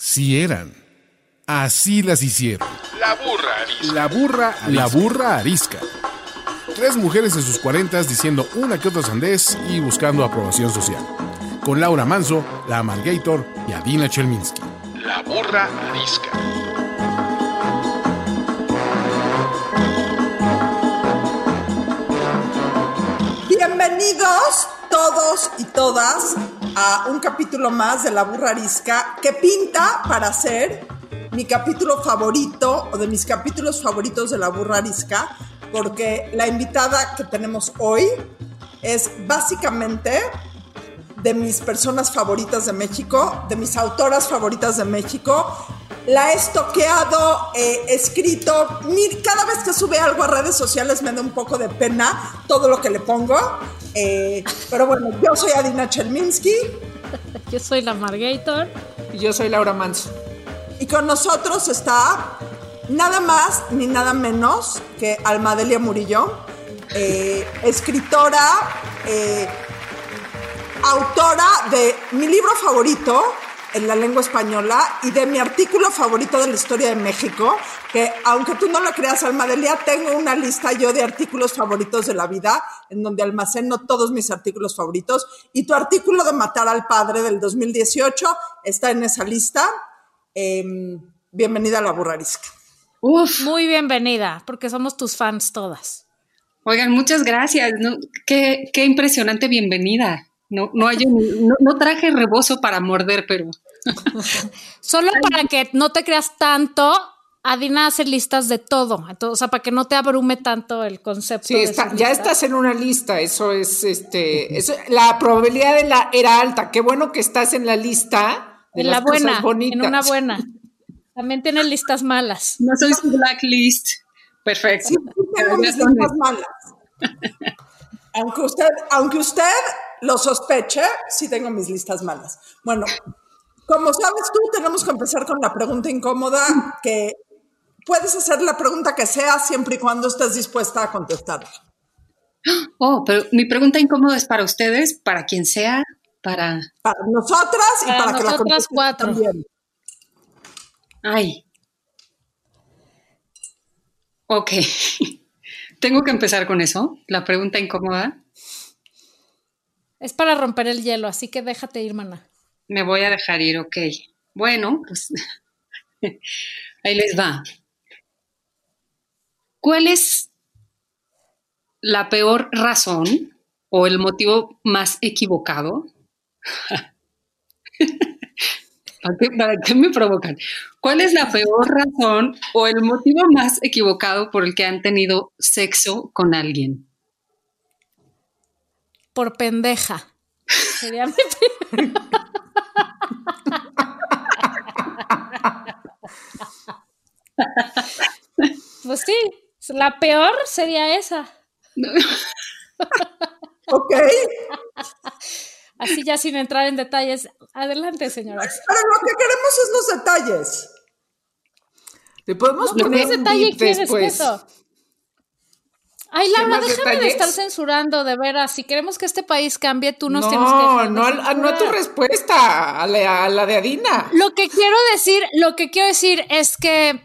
Sí eran. Así las hicieron. La burra arisca. La burra, la burra arisca. Tres mujeres en sus cuarentas diciendo una que otra sandez y buscando aprobación social. Con Laura Manso, la Amalgator y Adina Chelminsky. La burra arisca. Bienvenidos todos y todas a un capítulo más de La Burra Arisca que pinta para ser mi capítulo favorito o de mis capítulos favoritos de La Burra Arisca porque la invitada que tenemos hoy es básicamente de mis personas favoritas de México, de mis autoras favoritas de México. La he estoqueado, he escrito. Cada vez que sube algo a redes sociales me da un poco de pena todo lo que le pongo. Eh, pero bueno, yo soy Adina Chelminsky Yo soy la Margator. Y yo soy Laura Manso. y con nosotros está nada más ni nada menos que Almadelia Murillo, eh, escritora, eh, autora de mi libro favorito en la lengua española y de mi artículo favorito de la historia de México, que aunque tú no lo creas, Almadelia, tengo una lista yo de artículos favoritos de la vida, en donde almaceno todos mis artículos favoritos, y tu artículo de Matar al Padre del 2018 está en esa lista. Em, bienvenida a la burrarisca. Uf, Muy bienvenida, porque somos tus fans todas. oigan, muchas gracias. ¿no? Qué, qué impresionante bienvenida. No, no, hay un- no, no traje rebozo para morder, pero Solo para que no te creas tanto, Adina hace listas de todo. Entonces, o sea, para que no te abrume tanto el concepto. Sí, de está, ya estás en una lista, eso es este, eso- la probabilidad de la era alta. Qué bueno que estás en la lista de En las la buena, cosas bonitas. en una buena. También tiene listas malas. no soy su blacklist. Perfecto. Sí, tengo mis listas malas. Aunque usted, aunque usted lo sospeche, sí tengo mis listas malas. Bueno, como sabes tú, tenemos que empezar con la pregunta incómoda, que puedes hacer la pregunta que sea siempre y cuando estés dispuesta a contestarla. Oh, pero mi pregunta incómoda es para ustedes, para quien sea, para. Para nosotras y Para para, que la nosotras cuatro. también. Ay. Ok. Tengo que empezar con eso. La pregunta incómoda. Es para romper el hielo, así que déjate ir, mana. Me voy a dejar ir, ok. Bueno, pues ahí les va. ¿Cuál es la peor razón o el motivo más equivocado? ¿Para qué, para qué me provocan? ¿Cuál es la peor razón o el motivo más equivocado por el que han tenido sexo con alguien? Por pendeja. Sería mi Pues sí, la peor sería esa. Ok, Así ya sin entrar en detalles. Adelante, señoras. pero lo que queremos es los detalles. Te podemos ¿Qué poner más un detalle quieres después. eso? Ay, Laura, déjame de detalles? estar censurando, de veras. Si queremos que este país cambie, tú nos no, tienes que dejar de no, a- no a tu respuesta, a la, a la de Adina. Lo que quiero decir, lo que quiero decir es que,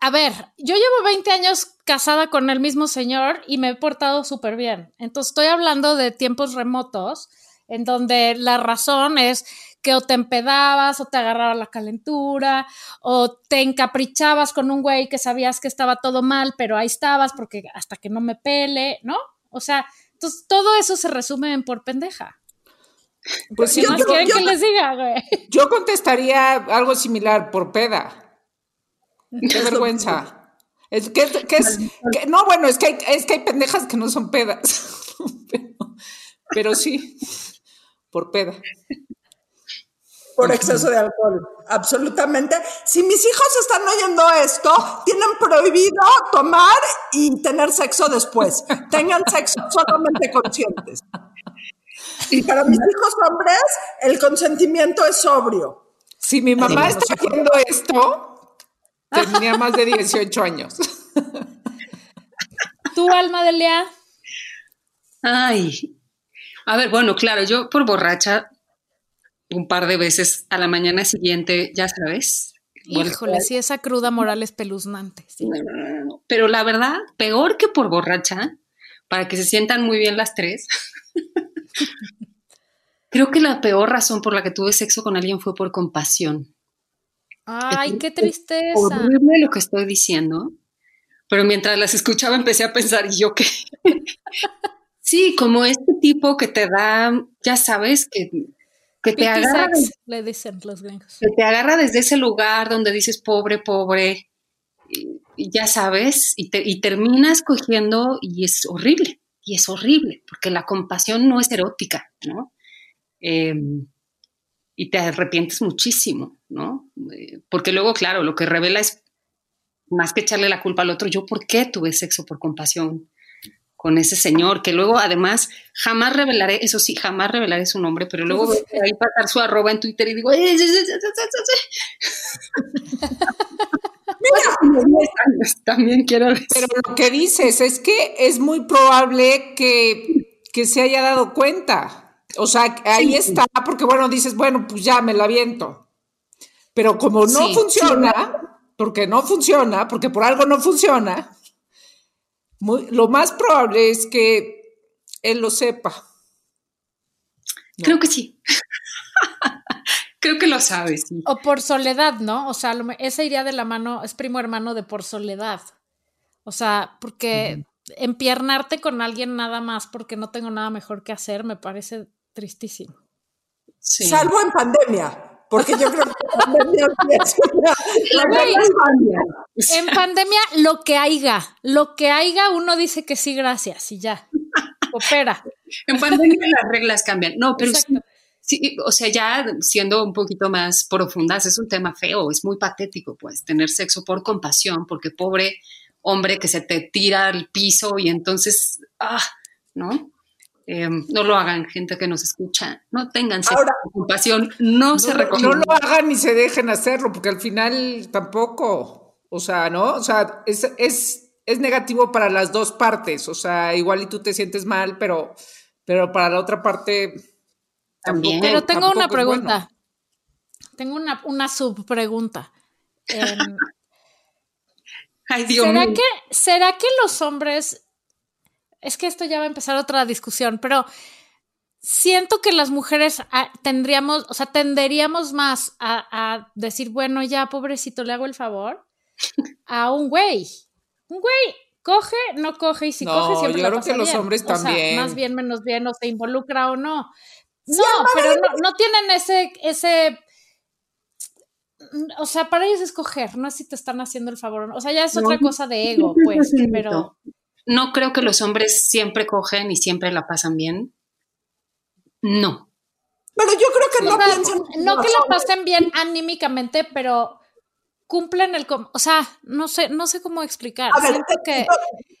a ver, yo llevo 20 años casada con el mismo señor y me he portado súper bien. Entonces estoy hablando de tiempos remotos en donde la razón es que o te empedabas o te agarraba la calentura o te encaprichabas con un güey que sabías que estaba todo mal, pero ahí estabas porque hasta que no me pele, ¿no? O sea, entonces todo eso se resume en por pendeja. Pues sí, ¿Qué más yo, quieren yo- que les diga, güey? yo contestaría algo similar por peda. Qué vergüenza. Es que, que es, que- no, bueno, es que, hay, es que hay pendejas que no son pedas. pero, pero sí, por peda. Por exceso de alcohol, absolutamente. Si mis hijos están oyendo esto, tienen prohibido tomar y tener sexo después. Tengan sexo solamente conscientes. Y para mis hijos hombres, el consentimiento es sobrio. Si mi mamá está haciendo esto, tenía más de 18 años. ¿Tu alma de Lea? Ay. A ver, bueno, claro, yo por borracha un par de veces a la mañana siguiente, ya sabes. Híjole, sí, esa cruda moral espeluznante. Sí. No, no, no, no. Pero la verdad, peor que por borracha, para que se sientan muy bien las tres. Creo que la peor razón por la que tuve sexo con alguien fue por compasión. Ay, qué Es tristeza. horrible lo que estoy diciendo, pero mientras las escuchaba empecé a pensar, ¿y yo qué? sí, como este tipo que te da, ya sabes, que, que te agarra, sex, le dicen los gringos. que te agarra desde ese lugar donde dices pobre, pobre, y, y ya sabes, y, te- y terminas cogiendo y es horrible, y es horrible, porque la compasión no es erótica, ¿no? Eh, y te arrepientes muchísimo, ¿no? Eh, porque luego, claro, lo que revela es más que echarle la culpa al otro, yo por qué tuve sexo por compasión con ese señor, que luego además jamás revelaré, eso sí, jamás revelaré su nombre, pero luego por ahí pasar su arroba en Twitter y digo, también quiero decir. Pero lo que dices es que es muy probable que, que se haya dado cuenta. O sea, ahí está, porque bueno, dices, bueno, pues ya me la aviento. Pero como no Sí, funciona, porque no funciona, porque por algo no funciona, muy- lo más probable es que él lo sepa. Creo que sí. Creo que lo sabes. sí. O por soledad, ¿no? O sea, lo ese iría de la mano, es primo hermano de por soledad. O sea, porque empiernarte con alguien nada más porque no tengo nada mejor que hacer me parece tristísimo. Sí. Salvo en pandemia, porque yo creo que en pandemia En pandemia, lo que haya, lo que haya, uno dice que sí, gracias, y ya. Opera. En pandemia las reglas cambian. No, pero sí, sí, o sea, ya siendo un poquito más profundas, es un tema feo, es muy patético, pues, tener sexo por compasión, porque pobre hombre que se te tira al piso y entonces, ah, ¿no? Eh, no lo hagan, gente que nos escucha. No tengan compasión, no, se No, recomienda. no lo hagan ni se dejen hacerlo, porque al final tampoco, o sea, ¿no? O sea, es, es, es negativo para las dos partes, o sea, igual y tú te sientes mal, pero, pero para la otra parte También. Pero tengo una pregunta. bueno. Tengo una, una subpregunta. Em, Ay, Dios ¿será, mío. que, ¿Será que los hombres... Es que esto ya va a empezar otra discusión, pero siento que las mujeres ah, tendríamos, o sea, tenderíamos más a, a decir, bueno, ya, pobrecito, le hago el favor, a un güey. Un güey coge, no coge, y si No, coge siempre yo la creo pasa que los bien. hombres O sea, también. más bien, menos bien, o se involucra o no. No, pero no, no tienen ese, ese, o sea, para ellos es coger, no es si te están haciendo el favor o no. O sea, ya es No, otra cosa de ego, pues, pero. No creo que los hombres siempre cogen y siempre la pasan bien. No. Pero yo creo que no o sea, piensan. no que la pasen bien anímicamente, pero cumplen el, com- o sea, no sé, no sé cómo explicar. A ver, Siento que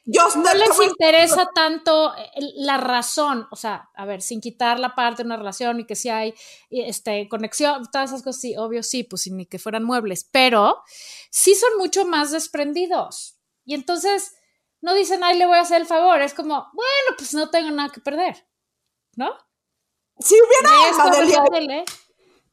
yo no les interesa tanto el- la razón, o sea, a ver, sin quitar la parte de una relación y que si hay este, conexión, todas esas cosas, sí, obvio sí, pues ni que fueran muebles, pero sí son mucho más desprendidos. Y entonces no dicen, ay, le voy a hacer el favor, es como, bueno, pues no tengo nada que perder, ¿no? Si hubiera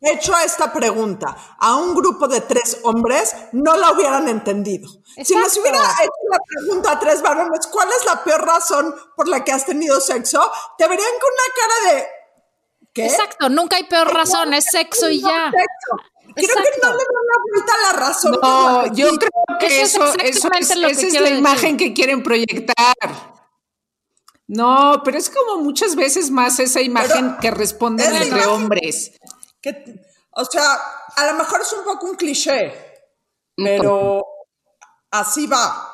hecho esta pregunta a un grupo de tres hombres, no la hubieran entendido. Si Exacto. hubiera hecho la pregunta a tres varones, ¿cuál es la peor razón por la que has tenido sexo? Te verían con una cara de... ¿Qué? Exacto, nunca hay peor razón, es sexo y ya. sexo. Creo que no le dan la vuelta a la razón. No, la yo creo que Eso eso, es eso exactamente es, lo que esa es la decir. imagen que quieren proyectar. No, pero es como muchas veces más esa imagen Pero que responden entre hombres. Que- o sea, a lo mejor es un poco un cliché, pero así va.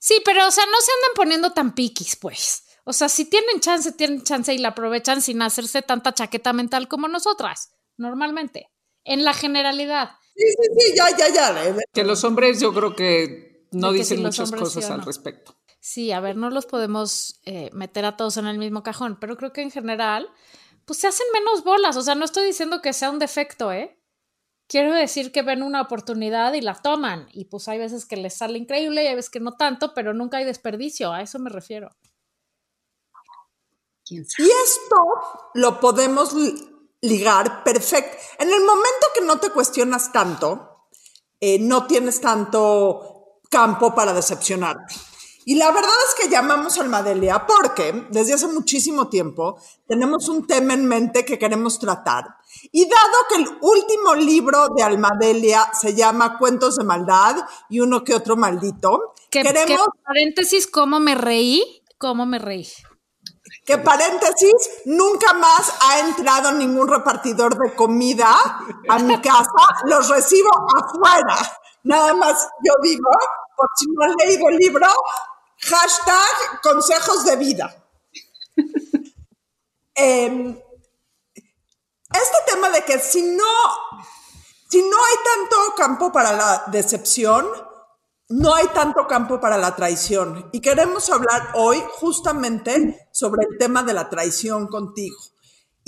Sí, pero o sea, no se andan poniendo tan piquis, pues. O sea, si tienen chance, tienen chance y la aprovechan sin hacerse tanta chaqueta mental como nosotras, normalmente, en la generalidad. Sí, sí, sí, ya, ya, ya. Que los hombres yo creo que no que dicen si muchas sí cosas al respecto. Sí, a ver, no los podemos eh, meter a todos en el mismo cajón, pero creo que en general, pues se hacen menos bolas. O sea, no estoy diciendo que sea un defecto, ¿eh? Quiero decir que ven una oportunidad y la toman. Y pues hay veces que les sale increíble y hay veces que no tanto, pero nunca hay desperdicio. A eso me refiero. ¿Quién sabe? Y esto lo podemos ligar perfecto. En el momento que no te cuestionas tanto, eh, no tienes tanto campo para decepcionarte. Y la verdad es que llamamos Almadelia porque desde hace muchísimo tiempo tenemos un tema en mente que queremos tratar. Y dado que el último libro de Almadelia se llama Cuentos de Maldad y uno que otro maldito, Que, queremos que, paréntesis, ¿cómo me reí? ¿Cómo me reí? Que paréntesis, nunca más ha entrado ningún repartidor de comida a mi casa, los recibo afuera. Nada más yo digo, por si no han leído el libro, hashtag consejos de vida. Em, este tema de que si no, si no hay tanto campo para la decepción, no hay tanto campo para la traición. Y queremos hablar hoy justamente sobre el tema de la traición contigo.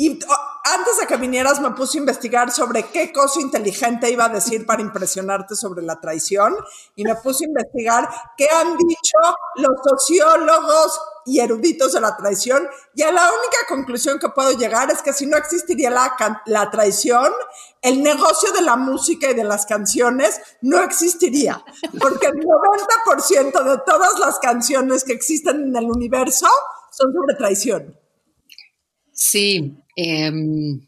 Y oh, antes de que vinieras me puse a investigar sobre qué cosa inteligente iba a decir para impresionarte sobre la traición. Y me puse a investigar qué han dicho los sociólogos y eruditos de la traición. Y a la única conclusión que puedo llegar es que si no existiría la, la traición, el negocio de la música y de las canciones no existiría, porque el 90% de todas las canciones que existen en el universo son sobre traición. Sí, em,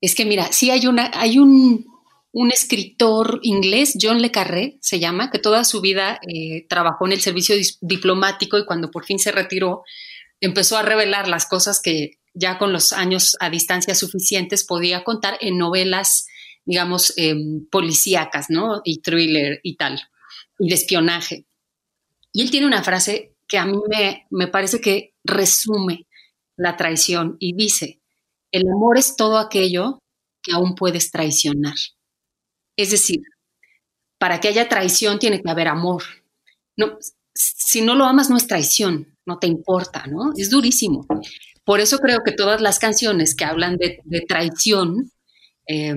es que mira, sí hay una, hay un, un escritor inglés, John Le Carré se llama, que toda su vida eh, trabajó en el servicio diplomático y cuando por fin se retiró, empezó a revelar las cosas que ya con los años a distancia suficientes podía contar en novelas, digamos, em, policíacas, ¿no? Y thriller y tal, y de espionaje. Y él tiene una frase que a mí me, me parece que resume la traición y dice, el amor es todo aquello que aún puedes traicionar. Es decir, para que haya traición tiene que haber amor. No, si no lo amas no es traición, no te importa, ¿no? Es durísimo. Por eso creo que todas las canciones que hablan de, traición, eh,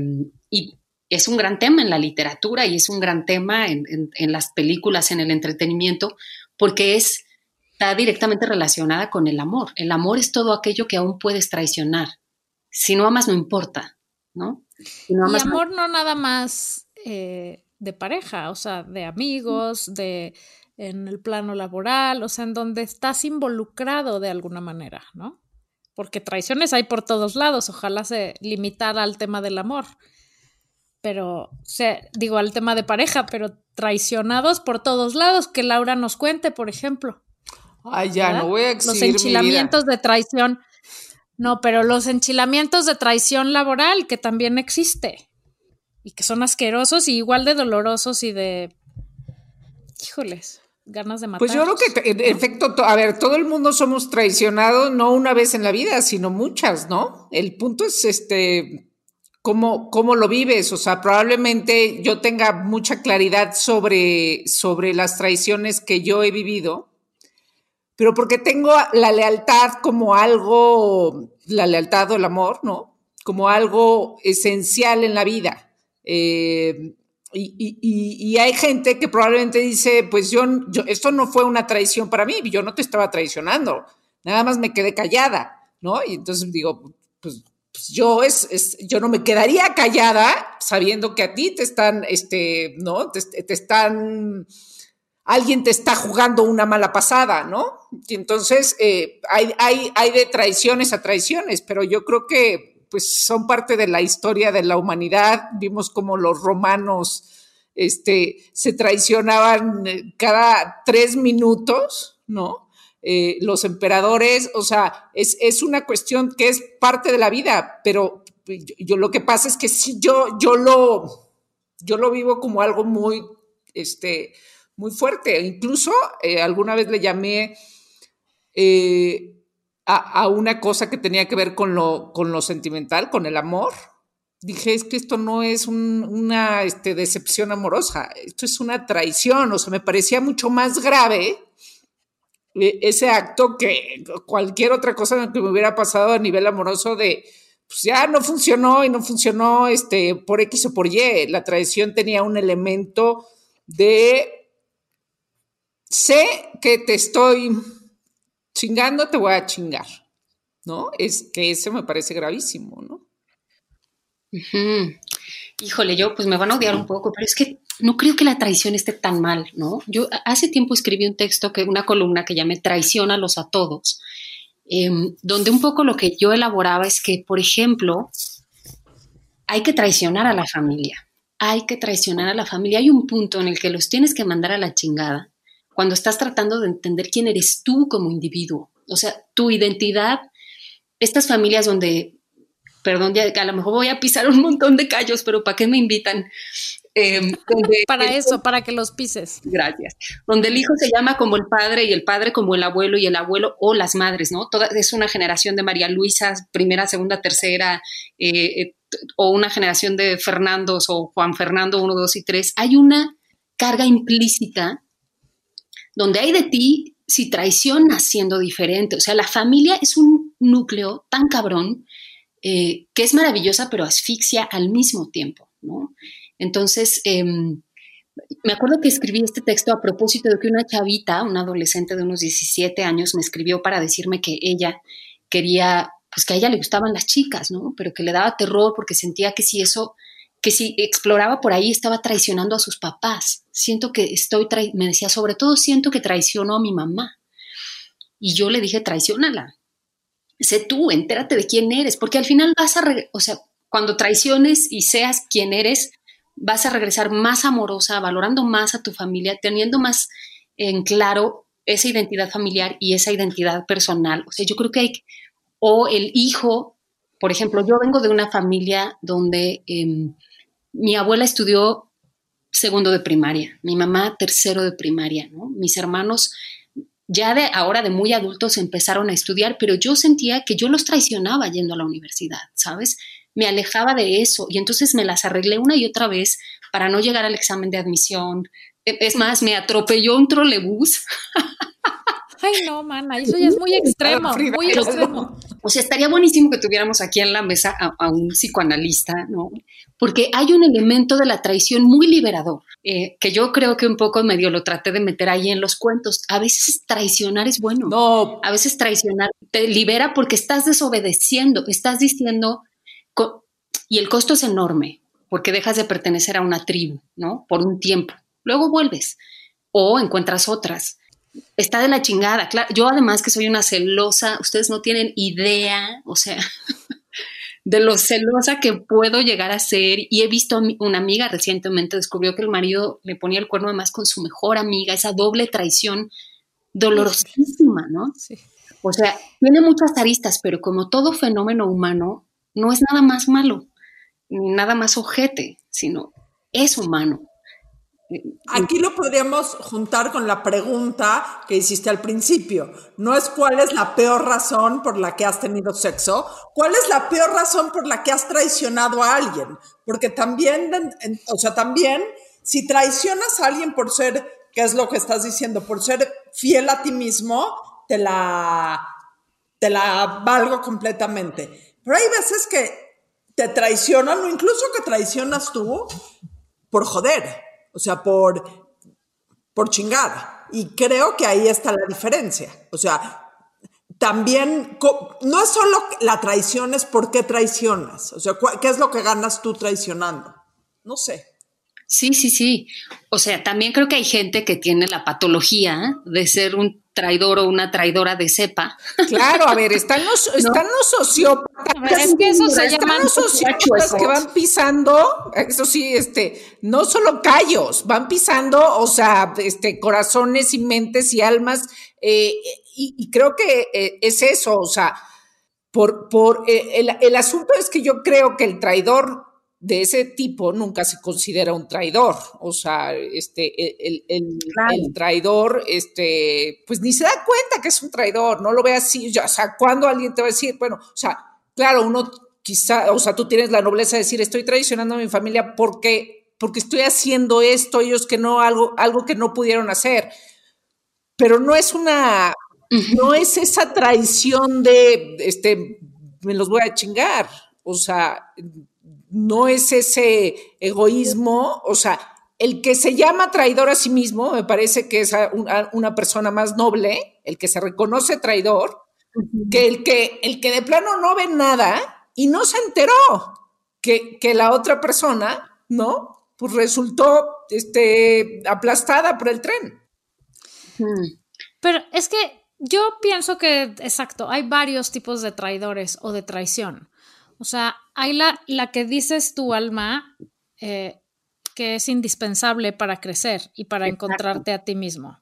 y es un gran tema en la literatura y es un gran tema en, en las películas, en el entretenimiento, porque es está directamente relacionada con el amor. El amor es todo aquello que aún puedes traicionar. Si no amas, no importa, ¿no? Si no y amas, amor no nada más eh, de pareja, o sea, de amigos, de en el plano laboral, o sea, en donde estás involucrado de alguna manera, ¿no? Porque traiciones hay por todos lados, ojalá se limitara al tema del amor, pero, o sea, digo, al tema de pareja, pero traicionados por todos lados, que Laura nos cuente, por ejemplo. Ay, ya, ¿verdad? no voy a Los mi vida. enchilamientos de traición. No, pero los enchilamientos de traición laboral, que también existe. Y que son asquerosos y igual de dolorosos y de. Híjoles, ganas de matar. Pues yo creo que, en efecto, to- a ver, todo el mundo somos traicionados, no una vez en la vida, sino muchas, ¿no? El punto es este, cómo, cómo lo vives. O sea, probablemente yo tenga mucha claridad sobre, sobre las traiciones que yo he vivido, pero porque tengo la lealtad como algo, la lealtad o el amor, ¿no? Como algo esencial en la vida. Eh, y, y- y- hay gente que probablemente dice, pues yo, yo, esto no fue una traición para mí, yo no te estaba traicionando, nada más me quedé callada, ¿no? Y entonces digo, pues, pues yo, es, es- yo no me quedaría callada sabiendo que a ti te están, este, ¿no? Te, te están, alguien te está jugando una mala pasada, ¿no? Y entonces eh, hay, hay, hay de traiciones a traiciones, pero yo creo que pues son parte de la historia de la humanidad. Vimos como los romanos este, se traicionaban eh, cada tres minutos, ¿no? Eh, los emperadores, o sea, es, es, una cuestión que es parte de la vida, pero yo, lo que pasa es que sí, yo, yo, lo, yo lo vivo como algo muy, este, muy fuerte. Incluso eh, alguna vez le llamé eh, a, a, una cosa que tenía que ver con lo, con lo sentimental, con el amor. Dije, es que esto no es un, una este, decepción amorosa, esto es una traición, o sea, me parecía mucho más grave eh, ese acto que cualquier otra cosa que me hubiera pasado a nivel amoroso de, pues ya no funcionó y no funcionó este, por X o por Y. La traición tenía un elemento de, sé que te estoy chingando, te voy a chingar, ¿no? Es que eso me parece gravísimo, ¿no? Híjole, yo pues me van a odiar un poco, pero es que no creo que la traición esté tan mal, ¿no? Yo hace tiempo escribí un texto, que una columna que llamé Traiciónalos a todos, em, donde un poco lo que yo elaboraba es que, por ejemplo, hay que traicionar a la familia. Hay que traicionar a la familia. Hay un punto en el que los tienes que mandar a la chingada cuando estás tratando de entender quién eres tú como individuo. O sea, tu identidad, estas familias donde, perdón, ya a lo mejor voy a pisar un montón de callos, pero ¿para qué me invitan? Em, donde Para el- eso, para que los pises. Gracias. Donde el hijo se llama como el padre y el padre como el abuelo y el abuelo o las madres, ¿no? Toda, es una generación de María Luisa, primera, segunda, tercera, eh, eh, o una generación de Fernandos o Juan Fernando, uno, dos y tres. Hay una carga implícita donde hay de ti si traicionas siendo diferente. O sea, la familia es un núcleo tan cabrón eh, que es maravillosa, pero asfixia al mismo tiempo, ¿no? Entonces, em, me acuerdo que escribí este texto a propósito de que una chavita, una adolescente de unos 17 años, me escribió para decirme que ella quería, pues que a ella le gustaban las chicas, ¿no? Pero que le daba terror porque sentía que si eso, que si exploraba por ahí estaba traicionando a sus papás. Siento que estoy, me decía, sobre todo siento que traiciono a mi mamá. Y yo le dije, traicionala. Sé tú, entérate de quién eres, porque al final vas a, o sea, cuando traiciones y seas quien eres, vas a regresar más amorosa, valorando más a tu familia, teniendo más en claro esa identidad familiar y esa identidad personal. O sea, yo creo que hay, o el hijo, por ejemplo, yo vengo de una familia donde em, mi abuela estudió segundo de primaria, mi mamá tercero de primaria, ¿no? Mis hermanos ya de ahora de muy adultos empezaron a estudiar, pero yo sentía que yo los traicionaba yendo a la universidad, ¿sabes? Me alejaba de eso y entonces me las arreglé una y otra vez para no llegar al examen de admisión. E- Es más, me atropelló un trolebús. Ay, no, mana, eso ya es muy extremo, muy extremo. O sea, estaría buenísimo que tuviéramos aquí en la mesa a, a un psicoanalista, ¿no? Porque hay un elemento de la traición muy liberador, eh, que yo creo que un poco medio lo traté de meter ahí en los cuentos. A veces traicionar es bueno. No, A veces traicionar te libera porque estás desobedeciendo, estás diciendo, y el costo es enorme, porque dejas de pertenecer a una tribu, ¿no? Por un tiempo. Luego vuelves o encuentras otras. Está de la chingada. Claro, yo además que soy una celosa, ustedes no tienen idea, o sea, de lo celosa que puedo llegar a ser. Y he visto a mi- una amiga recientemente descubrió que el marido le ponía el cuerno además con su mejor amiga, esa doble traición dolorosísima, ¿no? Sí. O sea, tiene muchas aristas, pero como todo fenómeno humano, no es nada más malo, ni nada más ojete, sino es humano. Aquí lo podríamos juntar con la pregunta que hiciste al principio. No es cuál es la peor razón por la que has tenido sexo, cuál es la peor razón por la que has traicionado a alguien. Porque también, o sea, también, si traicionas a alguien por ser, ¿qué es lo que estás diciendo? Por ser fiel a ti mismo, te la, te la valgo completamente. Pero hay veces que te traicionan o incluso que traicionas tú por joder, o sea, por, por chingada. Y creo que ahí está la diferencia. O sea, también, no es solo la traición, es por qué traicionas. O sea, ¿qué es lo que ganas tú traicionando? No sé. Sí, sí, sí. O sea, también creo que hay gente que tiene la patología de ser un traidor o una traidora de cepa. claro, a ver, están los, están los sociópatas. A ver, es que eso se Están llaman los sociópatas que van pisando, eso sí, este, no solo callos, van pisando, o sea, este, corazones y mentes y almas, eh, y, y creo que eh, es eso, o sea, por, por eh, el, el asunto es que yo creo que el traidor de ese tipo nunca se considera un traidor, o sea, este, el, el- Claro. el traidor, este, pues ni se da cuenta que es un traidor, no lo ve así, ya, o sea, cuando alguien te va a decir, bueno, o sea, claro, uno quizá, o sea, tú tienes la nobleza de decir, estoy traicionando a mi familia porque, porque estoy haciendo esto, ellos que no, algo, algo que no pudieron hacer, pero no es una, no es esa traición de, este, me los voy a chingar, o sea, no es ese egoísmo, o sea, el que se llama traidor a sí mismo, me parece que es una, una persona más noble, el que se reconoce traidor, que el que, el que de plano no ve nada y no se enteró. que, que la otra persona, ¿no? Pues resultó este, aplastada por el tren. Hmm. Pero es que yo pienso que, exacto, hay varios tipos de traidores o de traición. O sea, hay la, la que dices tu alma, eh, que es indispensable para crecer y para encontrarte a ti mismo.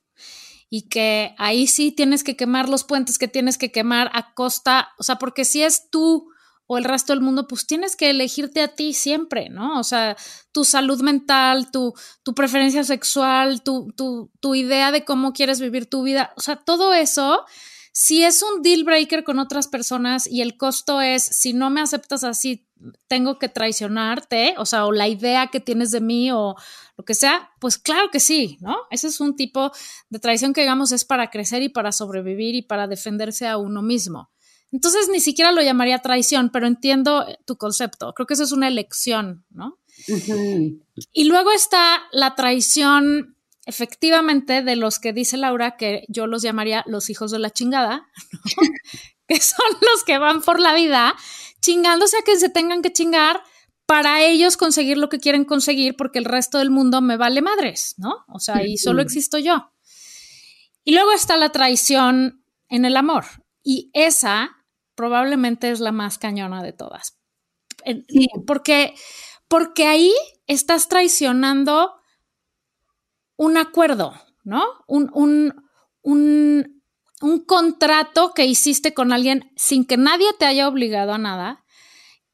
Y que ahí sí tienes que quemar los puentes que tienes que quemar a costa, o sea, porque si es tú o el resto del mundo, pues tienes que elegirte a ti siempre, ¿no? O sea, tu salud mental, tu, tu preferencia sexual, tu, tu, tu idea de cómo quieres vivir tu vida, o sea, todo eso, si es un deal breaker con otras personas y el costo es, si no me aceptas así, tengo que traicionarte, o sea, o la idea que tienes de mí o lo que sea, pues claro que sí, ¿no? Ese es un tipo de traición que digamos es para crecer y para sobrevivir y para defenderse a uno mismo. Entonces ni siquiera lo llamaría traición, pero entiendo tu concepto. Creo que eso es una elección, ¿no? Y luego está la traición, efectivamente, de los que dice Laura, que yo los llamaría los hijos de la chingada, que son los que van por la vida chingándose a que se tengan que chingar para ellos conseguir lo que quieren conseguir, porque el resto del mundo me vale madres, ¿no? O sea, y solo existo yo. Y luego está la traición en el amor. Y esa probablemente es la más cañona de todas. Porque, porque ahí estás traicionando un acuerdo, ¿no? Un, un, un, un, contrato que hiciste con alguien sin que nadie te haya obligado a nada,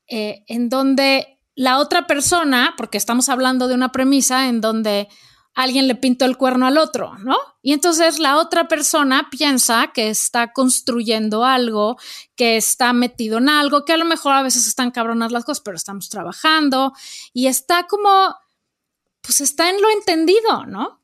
eh, en donde la otra persona, porque estamos hablando de una premisa en donde alguien le pintó el cuerno al otro, ¿no? Y entonces la otra persona piensa que está construyendo algo, que está metido en algo, que a lo mejor a veces están cabronas las cosas, pero estamos trabajando y está como, pues está en lo entendido, ¿no?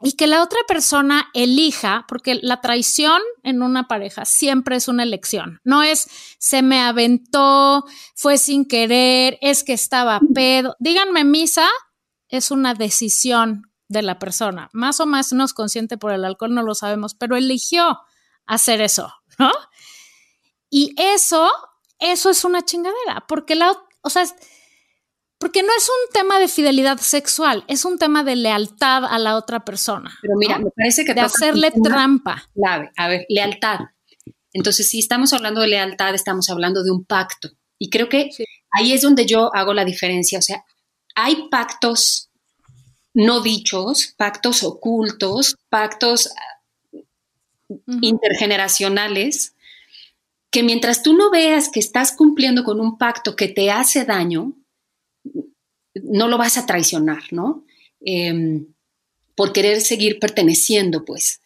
Y que la otra persona elija, porque la traición en una pareja siempre es una elección, no es se me aventó, fue sin querer, es que estaba pedo. Díganme, misa, es una decisión de la persona. Más o menos consciente por el alcohol, no lo sabemos, pero eligió hacer eso, ¿no? Y eso, eso es una chingadera, porque la, o sea, porque no es un tema de fidelidad sexual, es un tema de lealtad a la otra persona. Pero mira, me parece que de hacerle trampa. Clave, a ver, lealtad. Entonces, si estamos hablando de lealtad, estamos hablando de un pacto. Y creo que ahí es donde yo hago la diferencia. O sea, hay pactos no dichos, pactos ocultos, pactos intergeneracionales, que mientras tú no veas que estás cumpliendo con un pacto que te hace daño, no lo vas a traicionar, ¿no? Em, por querer seguir perteneciendo, pues.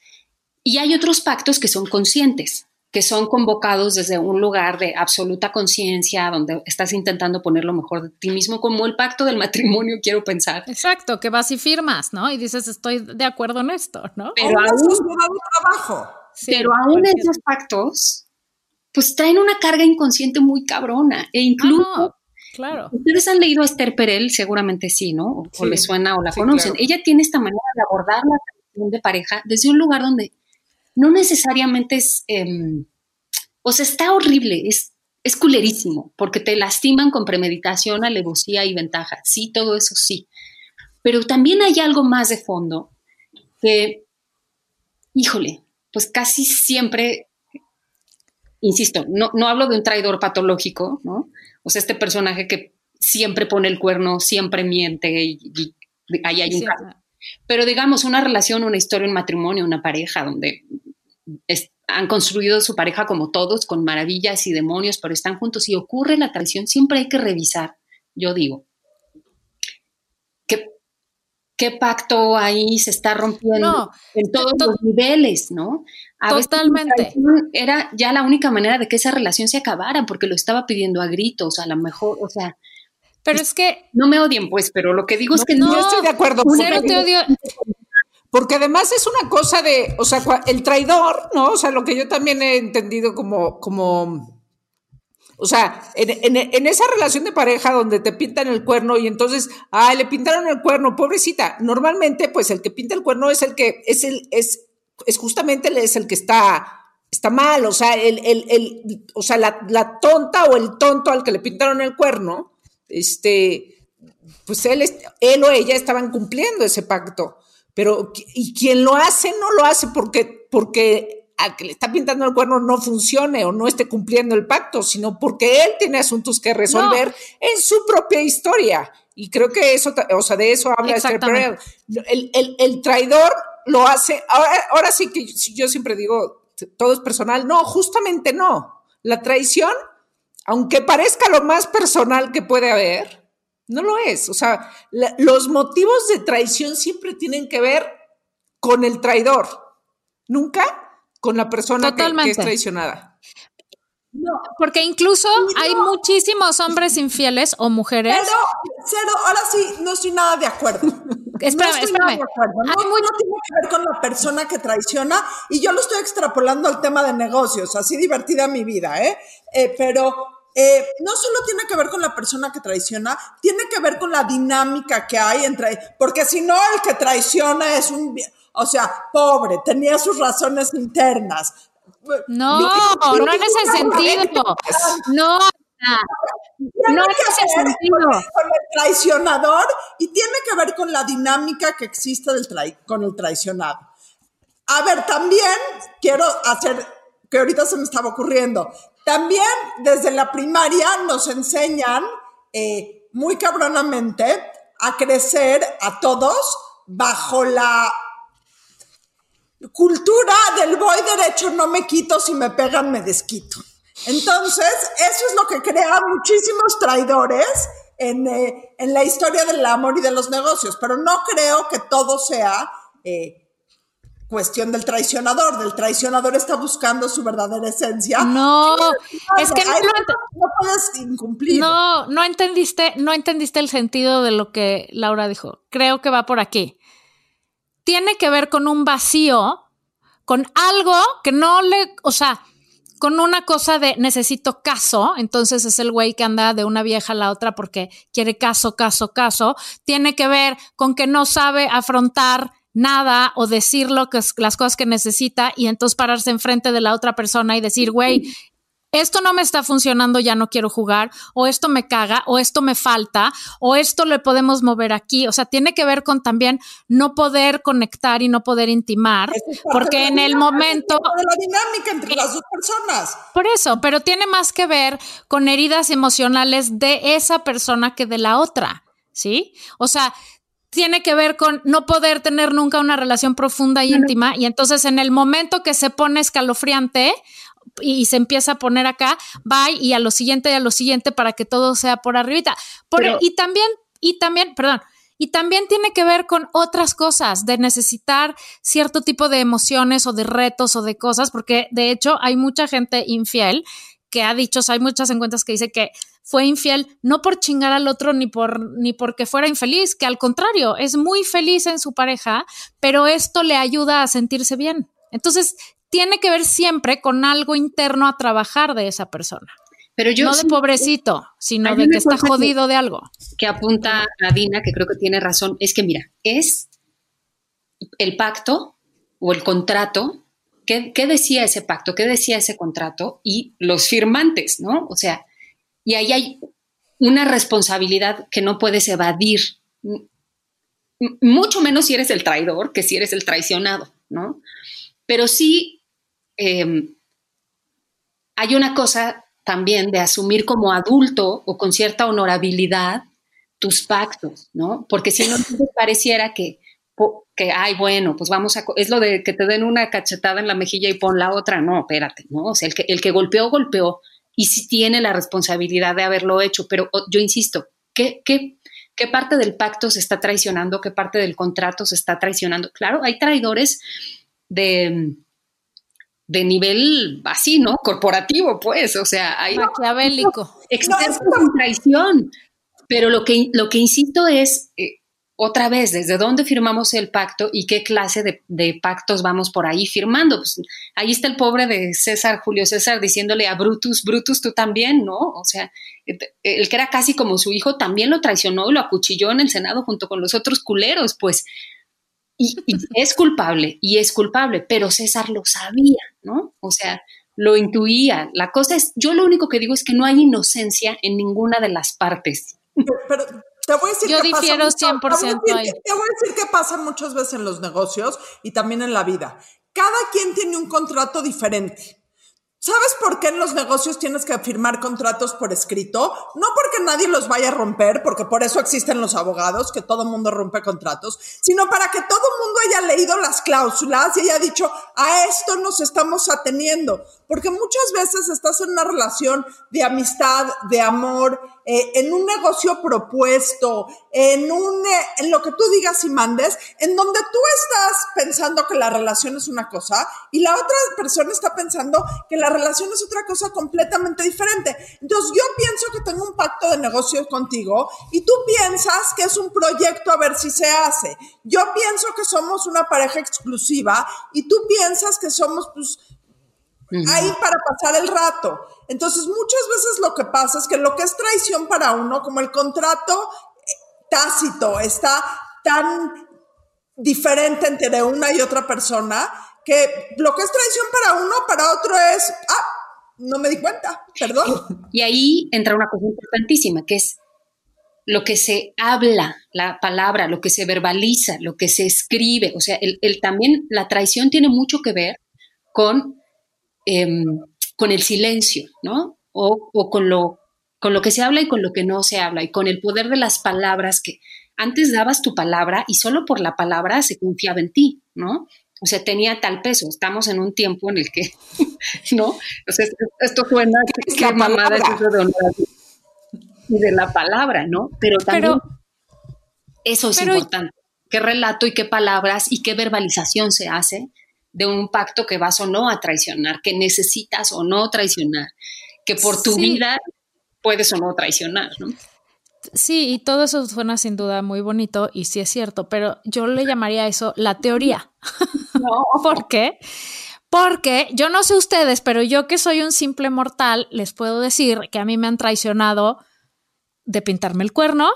Y hay otros pactos que son conscientes, que son convocados desde un lugar de absoluta conciencia, donde estás intentando poner lo mejor de ti mismo, como el pacto del matrimonio, quiero pensar. Exacto, que vas y firmas, ¿no? Y dices, estoy de acuerdo en esto, ¿no? Pero aún, trabajo. pero aún esos pactos, pues traen una carga inconsciente muy cabrona. E incluso, ah, claro. ustedes han leído a Esther Perel, seguramente sí, ¿no? O, les suena o la conocen. Ella tiene esta manera de abordar la relación de pareja desde un lugar donde no necesariamente es, em, o sea, está horrible, es, es culerísimo, porque te lastiman con premeditación, alevosía y ventaja. Sí, todo eso sí. Pero también hay algo más de fondo que, híjole, pues casi siempre, insisto, no, no hablo de un traidor patológico, ¿no? O sea, este personaje que siempre pone el cuerno, siempre miente y, ahí hay un caso. Pero digamos, una relación, una historia, un matrimonio, una pareja donde han construido su pareja como todos, con maravillas y demonios, pero están juntos y ocurre la traición, siempre hay que revisar, yo digo, qué pacto ahí se está rompiendo en todos los niveles, ¿no? totalmente. era ya la única manera de que esa relación se acabara, porque lo estaba pidiendo a gritos, a lo mejor, o sea... Pero es que... No me odien, pues, pero lo que digo es que no... Yo estoy de acuerdo. Cero te odio. Porque además es una cosa de, o sea, el traidor, ¿no? O sea, lo que yo también he entendido como, como, o sea, en, esa relación de pareja donde te pintan el cuerno y entonces, ah, le pintaron el cuerno, pobrecita. Normalmente, pues el que pinta el cuerno es el que, es el, es, es justamente es el que está, está mal. O sea, el, el, el o sea, la, la tonta o el tonto al que le pintaron el cuerno, este, pues él, él o ella estaban cumpliendo ese pacto. Pero, y quien lo hace, no lo hace porque, porque al que le está pintando el cuerno no funcione o no esté cumpliendo el pacto, sino porque él tiene asuntos que resolver en su propia historia. Y creo que eso, o sea, de eso habla Esther Perel. El, el, el, traidor lo hace, ahora, ahora sí que yo siempre digo, todo es personal. No, justamente no. La traición, aunque parezca lo más personal que puede haber, no lo es. O sea, los motivos de traición siempre tienen que ver con el traidor, nunca con la persona que, es traicionada. No, porque incluso hay muchísimos hombres infieles o mujeres. Pero, cero, ahora sí, no estoy nada de acuerdo. espérame, no espérame. No, tiene que ver con la persona que traiciona y yo lo estoy extrapolando al tema de negocios, así divertida mi vida, ¿eh? eh pero eh, no solo tiene que ver con la persona que traiciona, tiene que ver con la dinámica que hay entre, porque si no, el que traiciona es un, o sea, pobre, tenía sus razones internas. No, no en ese sentido. No, no en ese sentido. Con, el traicionador y tiene que ver con la dinámica que existe del con el traicionado. A ver, también quiero hacer, que ahorita se me estaba ocurriendo, también desde la primaria nos enseñan eh, muy cabronamente a crecer a todos bajo la cultura del voy derecho, no me quito, si me pegan me desquito. Entonces, eso es lo que crea muchísimos traidores en, eh, en la historia del amor y de los negocios, pero no creo que todo sea... Eh, cuestión del traicionador. Del traicionador está buscando su verdadera esencia. No, es que no, no, puedes incumplir. No, no entendiste, no entendiste el sentido de lo que Laura dijo. Creo que va por aquí. Tiene que ver con un vacío, con algo que no le, o sea, con una cosa de necesito caso, entonces es el güey que anda de una vieja a la otra porque quiere caso, caso, caso. Tiene que ver con que no sabe afrontar nada o decir lo que las cosas que necesita y entonces pararse enfrente de la otra persona y decir, güey, esto no me está funcionando, ya no quiero jugar, o esto me caga, o esto me falta, o esto le podemos mover aquí. O sea, tiene que ver con también no poder conectar y no poder intimar, porque en el momento... De la dinámica entre las dos personas. Por eso, pero tiene más que ver con heridas emocionales de esa persona que de la otra. ¿Sí? O sea, tiene que ver con no poder tener nunca una relación profunda e íntima y entonces en el momento que se pone escalofriante y se empieza a poner acá, va y a lo siguiente y a lo siguiente para que todo sea por arribita. y también, y también, perdón, y también tiene que ver con otras cosas, de necesitar cierto tipo de emociones o de retos o de cosas, porque de hecho hay mucha gente infiel que ha dicho, hay muchas encuestas que dice que fue infiel no por chingar al otro ni por ni porque fuera infeliz, que al contrario, es muy feliz en su pareja, pero esto le ayuda a sentirse bien. Entonces, tiene que ver siempre con algo interno a trabajar de esa persona. Pero yo no de pobrecito, sino de que está jodido de algo. Que apunta a Dina, que creo que tiene razón, es que mira, es el pacto o el contrato, ¿qué, ¿qué, decía ese pacto? ¿Qué decía ese contrato? Y los firmantes, ¿no? O sea, y ahí hay una responsabilidad que no puedes evadir, mucho menos si eres el traidor que si eres el traicionado, ¿no? Pero sí em, hay una cosa también de asumir como adulto o con cierta honorabilidad tus pactos, ¿no? Porque si no, pareciera que, que, ay, bueno, pues vamos a, es lo de que te den una cachetada en la mejilla y pon la otra, no, espérate, ¿no? O sea, el que, el que golpeó, golpeó, y sí tiene la responsabilidad de haberlo hecho, pero yo insisto, ¿qué, qué, qué parte del pacto se está traicionando? ¿Qué parte del contrato se está traicionando? Claro, hay traidores de, de nivel así, ¿no? Corporativo, pues, o sea, hay... Maquiavélico. Expertos en traición. Pero lo que, lo que insisto es, eh, otra vez, ¿desde dónde firmamos el pacto y qué clase de, pactos vamos por ahí firmando? Pues ahí está el pobre de César, Julio César, diciéndole a Brutus, Brutus, tú también, ¿no? O sea, el que era casi como su hijo también lo traicionó y lo acuchilló en el Senado junto con los otros culeros, pues. Y, y es culpable, y es culpable, pero César lo sabía, ¿no? O sea, lo intuía. La cosa es, yo lo único que digo es que no hay inocencia en ninguna de las partes Pero te voy a decir Yo que pasa difiero mucho- te voy a 100% decir ahí. que- Te voy a decir que pasa muchas veces en los negocios y también en la vida. Cada quien tiene un contrato diferente. ¿Sabes por qué en los negocios tienes que firmar contratos por escrito? No porque nadie los vaya a romper, porque por eso existen los abogados, que todo mundo rompe contratos, sino para que todo mundo haya leído las cláusulas y haya dicho, a esto nos estamos ateniendo. Porque muchas veces estás en una relación de amistad, de amor, eh, en un negocio propuesto, en, un, eh, en lo que tú digas y mandes, en donde tú estás pensando que la relación es una cosa y la otra persona está pensando que la relación es otra cosa completamente diferente. Entonces yo pienso que tengo un pacto de negocio contigo y tú piensas que es un proyecto a ver si se hace. Yo pienso que somos una pareja exclusiva y tú piensas que somos pues ahí para pasar el rato. Entonces, muchas veces lo que pasa es que lo que es traición para uno, como el contrato eh, tácito, está tan diferente entre una y otra persona, que lo que es traición para uno, para otro es, ah, no me di cuenta, perdón. Y ahí entra una cosa importantísima, que es lo que se habla, la palabra, lo que se verbaliza, lo que se escribe. O sea, el, el también la traición tiene mucho que ver con, em, con el silencio, ¿no? O, o con, lo, con lo que se habla y con lo que no se habla, y con el poder de las palabras que antes dabas tu palabra y solo por la palabra se confiaba en ti, ¿no? O sea, tenía tal peso. Estamos en un tiempo en el que, ¿no? O sea, esto- suena Es que mamada es palabra. eso de de la palabra, ¿no? Pero también Pero- eso es pero- importante. Qué relato y qué palabras y qué verbalización se hace de un pacto que vas o no a traicionar, que necesitas o no traicionar, que por tu Sí. vida puedes o no traicionar, ¿no? Sí, y todo eso suena sin duda muy bonito y sí es cierto, pero yo le llamaría a eso la teoría. ¿Por qué? Porque yo no sé ustedes, pero yo que soy un simple mortal, les puedo decir que a mí me han traicionado de pintarme el cuerno,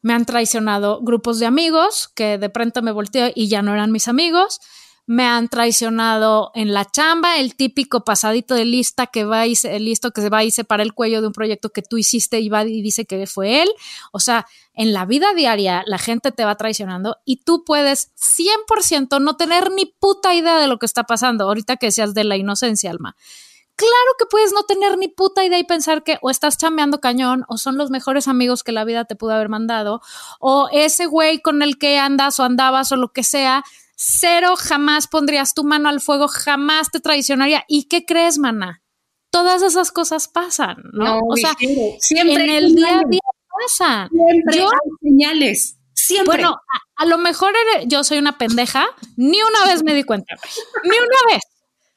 me han traicionado grupos de amigos que de pronto me volteo y ya no eran mis amigos, me han traicionado en la chamba, el típico pasadito de lista que va y listo que se va y se para el cuello de un proyecto que tú hiciste y va y dice que fue él. O sea, en la vida diaria la gente te va traicionando y tú puedes 100% no tener ni puta idea de lo que está pasando. Ahorita que decías de la inocencia, Alma. Claro que puedes no tener ni puta idea y pensar que o estás chambeando cañón o son los mejores amigos que la vida te pudo haber mandado o ese güey con el que andas o andabas o lo que sea, cero jamás pondrías tu mano al fuego, jamás te traicionaría. ¿Y qué crees, mana? Todas esas cosas pasan, ¿no? o sea, siempre en el día a día pasan. Siempre Yo- hay señales. Siempre. Bueno, a, a lo mejor eres- yo soy una pendeja, ni una vez me di cuenta, ni una vez.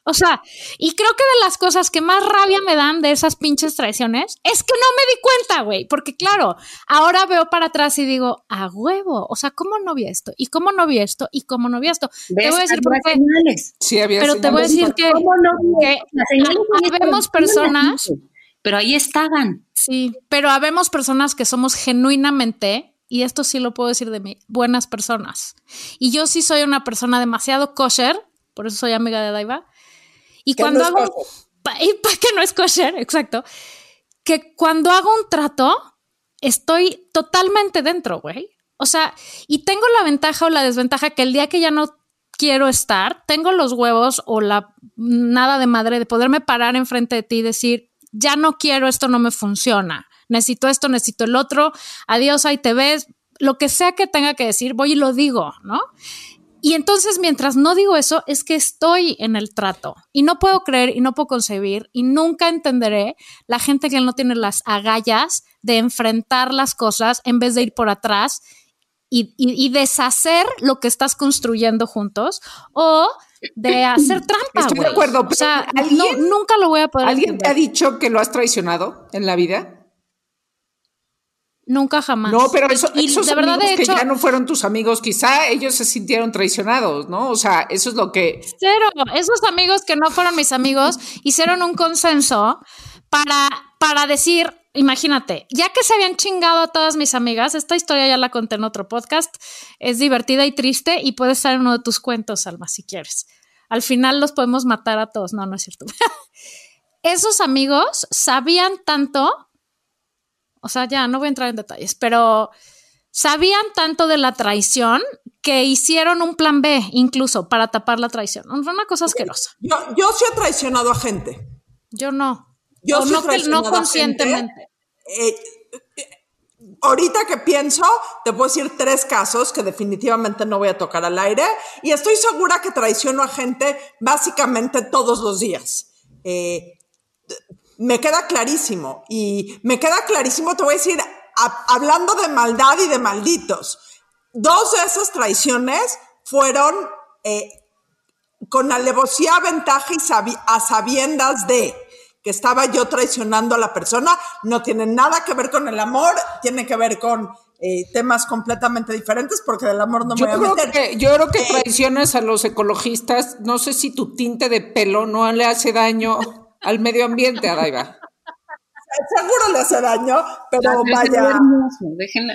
O sea, y creo que de las cosas que más rabia me dan de esas pinches traiciones es que no me di cuenta, güey, porque claro, ahora veo para atrás y digo, a huevo, o sea, ¿cómo no vi esto? ¿Y cómo no vi esto? ¿Y cómo no vi esto? Te ¿Ves? voy a decir por qué. Sí, había Pero te voy a decir que, ¿Cómo no? que habemos personas Pero ahí estaban. Sí, pero habemos personas que somos genuinamente, y esto sí lo puedo decir de mí, buenas personas. Y yo sí soy una persona demasiado kosher, por eso soy amiga de Daiva. Y cuando no hago... kosher. pa- y pa- que no es kosher, exacto. Que cuando hago un trato, estoy totalmente dentro, güey. O sea, y tengo la ventaja o la desventaja que el día que ya no quiero estar, tengo los huevos o la nada de madre de poderme parar enfrente de ti y decir, ya no quiero, esto no me funciona, necesito esto, necesito el otro, adiós, ahí te ves, lo que sea que tenga que decir, voy y lo digo, ¿no? Y entonces, mientras no digo eso, es que estoy en el trato y no puedo creer y no puedo concebir y nunca entenderé la gente que no tiene las agallas de enfrentar las cosas en vez de ir por atrás y, y- y deshacer lo que estás construyendo juntos o de hacer trampa. Estoy de acuerdo, O pero sea, ¿alguien- no- nunca lo voy a poder ¿Alguien te ha dicho que lo has traicionado en la vida? Nunca jamás. No, pero eso, Y esos de verdad, amigos de hecho, que ya no fueron tus amigos, quizá ellos se sintieron traicionados, ¿no? O sea, eso es lo que... Cero. Esos amigos que no fueron mis amigos hicieron un consenso para, para decir, imagínate, ya que se habían chingado a todas mis amigas, esta historia ya la conté en otro podcast, es divertida y triste y puede estar en uno de tus cuentos, Alma, si quieres. Al final los podemos matar a todos. No, no es cierto. Esos amigos sabían tanto O sea, ya no voy a entrar en detalles, pero sabían tanto de la traición que hicieron un plan B incluso para tapar la traición. Una cosa asquerosa. Yo, yo sí he traicionado a gente. Yo no. Yo O sí he no, traicionado no a gente. conscientemente. Eh, eh, ahorita que pienso, te puedo decir tres casos que definitivamente no voy a tocar al aire y estoy segura que traiciono a gente básicamente todos los días. Eh, me queda clarísimo y me queda clarísimo, te voy a decir, a- hablando de maldad y de malditos, dos de esas traiciones fueron eh, con alevosía, ventaja y sabi- a sabiendas de que estaba yo traicionando a la persona, no tiene nada que ver con el amor, tiene que ver con eh, temas completamente diferentes, porque del amor no me Yo voy a creo, meter. que, yo creo que Eh, traicionas a los ecologistas. No sé si tu tinte de pelo no le hace daño al medio ambiente, Adaiva. Seguro le hace daño, pero es vaya. hermoso.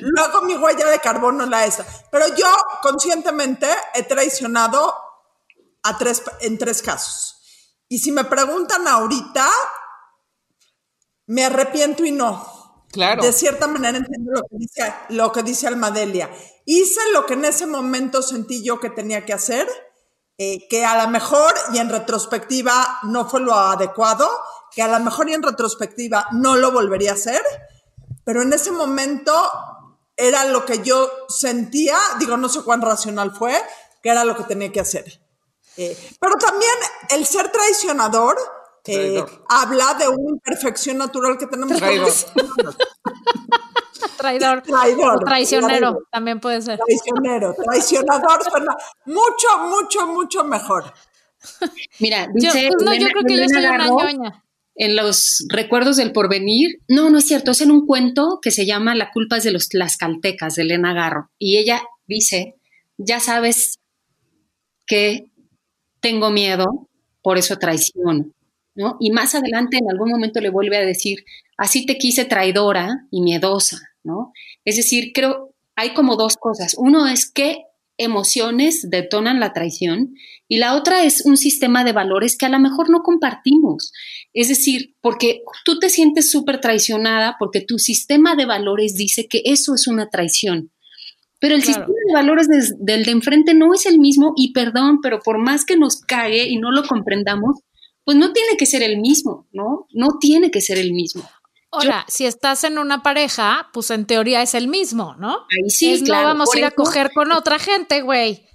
Luego mi huella de carbono la esa. Pero yo conscientemente he traicionado a tres, en tres casos. Y si me preguntan ahorita, me arrepiento y no. Claro. De cierta manera entiendo lo que dice, lo que dice Almadelia. Hice lo que en ese momento sentí yo que tenía que hacer, eh, que a lo mejor y en retrospectiva no fue lo adecuado, que a lo mejor y en retrospectiva no lo volvería a hacer, pero en ese momento era lo que yo sentía, digo, no sé cuán racional fue, que era lo que tenía que hacer. Eh, pero también el ser traicionador eh, habla de una imperfección natural que tenemos Traidor. O traicionero Traidor. también puede ser. Traicionero, traicionador suena mucho, mucho, mucho mejor. Mira, Yo, dice pues no, yo creo que yo soy una ñoña. en los recuerdos del porvenir. No, no es cierto, es en un cuento que se llama La culpa es de los tlaxcaltecas, de Elena Garro. Y ella dice, ya sabes que tengo miedo, por eso traiciono. ¿no? Y más adelante en algún momento le vuelve a decir, así te quise traidora y miedosa, ¿no? Es decir, creo, hay como dos cosas. Uno es qué emociones detonan la traición y la otra es un sistema de valores que a lo mejor no compartimos. Es decir, porque tú te sientes súper traicionada porque tu sistema de valores dice que eso es una traición. Pero el Claro. sistema de valores del de enfrente no es el mismo y perdón, pero por más que nos cague y no lo comprendamos, pues no tiene que ser el mismo, ¿no? No tiene que ser el mismo. Ahora, si estás en una pareja, pues en teoría es el mismo, ¿no? Ahí sí, Es, claro, no vamos a ir a coger con otra gente, güey.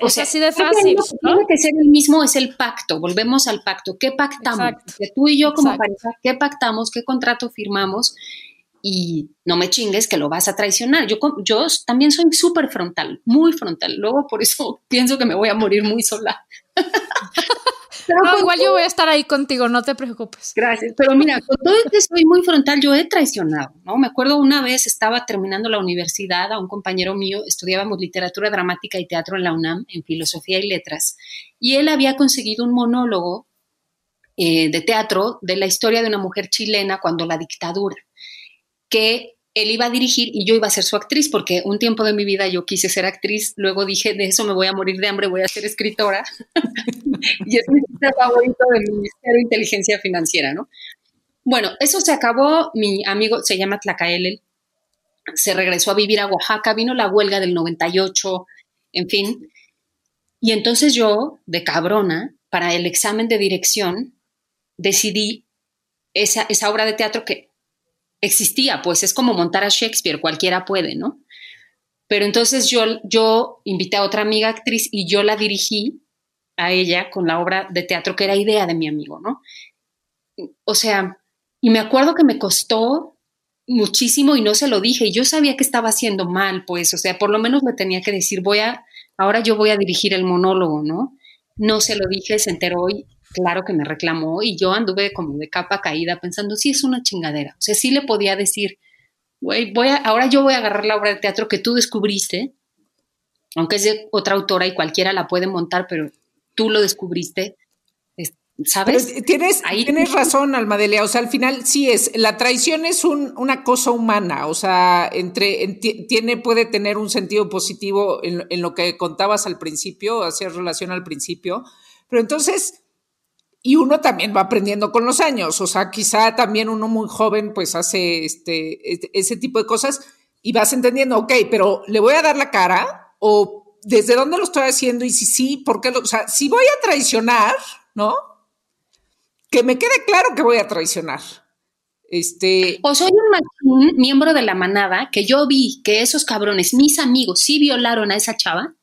O Es sea, así de fácil, Lo que ¿no? tiene que ser el mismo es el pacto. Volvemos al pacto. ¿Qué pactamos? Que tú y yo como Exacto. pareja, ¿qué pactamos? ¿Qué contrato firmamos? Y no me chingues que lo vas a traicionar. Yo, yo también soy súper frontal, muy frontal. Luego por eso pienso que me voy a morir muy sola. No, igual yo voy a estar ahí contigo, no te preocupes. Gracias. Pero mira, con todo que soy muy frontal, yo he traicionado, ¿no? Me acuerdo una vez estaba terminando la universidad, a un compañero mío, estudiábamos literatura dramática y teatro en la UNAM, en filosofía y letras, y él había conseguido un monólogo eh, de teatro de la historia de una mujer chilena cuando la dictadura, que él iba a dirigir y yo iba a ser su actriz, porque un tiempo de mi vida yo quise ser actriz, luego dije, de eso me voy a morir de hambre, voy a ser escritora. y es mi favorito del Ministerio de Inteligencia Financiera, ¿no? Bueno, eso se acabó, mi amigo se llama Tlacaelel, se regresó a vivir a Oaxaca, vino la huelga del 98, en fin. Y entonces yo, de cabrona, para el examen de dirección, decidí esa, esa obra de teatro que existía, pues es como montar a Shakespeare, cualquiera puede, ¿no? Pero entonces yo, yo invité a otra amiga actriz y yo la dirigí a ella con la obra de teatro que era idea de mi amigo, ¿no? O sea, y me acuerdo que me costó muchísimo y no se lo dije, y yo sabía que estaba haciendo mal, pues, o sea, por lo menos me tenía que decir, voy a, ahora yo voy a dirigir el monólogo, ¿no? No se lo dije, se enteró y claro que me reclamó y yo anduve como de capa caída pensando, sí, es una chingadera, o sea, sí le podía decir, güey, voy a, ahora yo voy a agarrar la obra de teatro que tú descubriste, aunque es de otra autora y cualquiera la puede montar, pero tú lo descubriste, es- ¿sabes? Pero tienes, Ahí- tienes razón, Almadelia. O sea, al final sí es. La traición es un- una cosa humana. O sea, entre, en- ti- tiene, puede tener un sentido positivo en, en lo que contabas al principio, hacías relación al principio. Pero entonces, y uno también va aprendiendo con los años, o sea, quizá también uno muy joven pues hace este, este, ese tipo de cosas y vas entendiendo, ok, pero le voy a dar la cara o desde dónde lo estoy haciendo y si sí, por qué lo, o sea, si voy a traicionar, ¿no? Que me quede claro que voy a traicionar. Este. O soy un machín, miembro de la manada, que yo vi que esos cabrones, mis amigos, sí violaron a esa chava